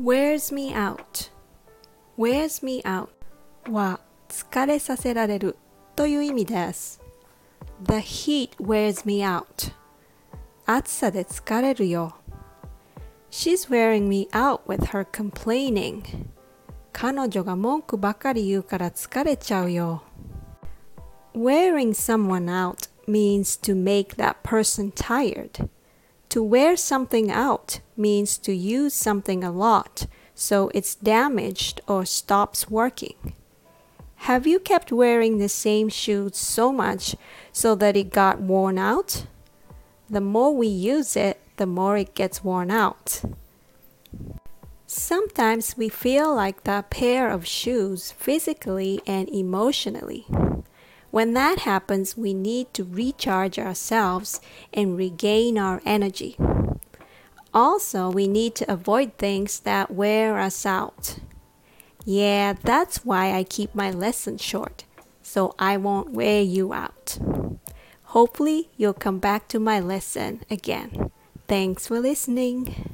wears me out wears me out は疲れさせられるという意味です The heat wears me out 暑さで疲れるよ She's wearing me out with her complaining 彼女が文句ばかり言うから疲れちゃうよ Wearing someone out means to make that person tired To wear something out means to use something a lot so it's damaged or stops working. Have you kept wearing the same shoes so much so that it got worn out? The more we use it, the more it gets worn out. Sometimes we feel like that pair of shoes physically and emotionally. When that happens, we need to recharge ourselves and regain our energy. Also, we need to avoid things that wear us out. Yeah, that's why I keep my lessons short, so I won't wear you out. Hopefully, you'll come back to my lesson again. Thanks for listening.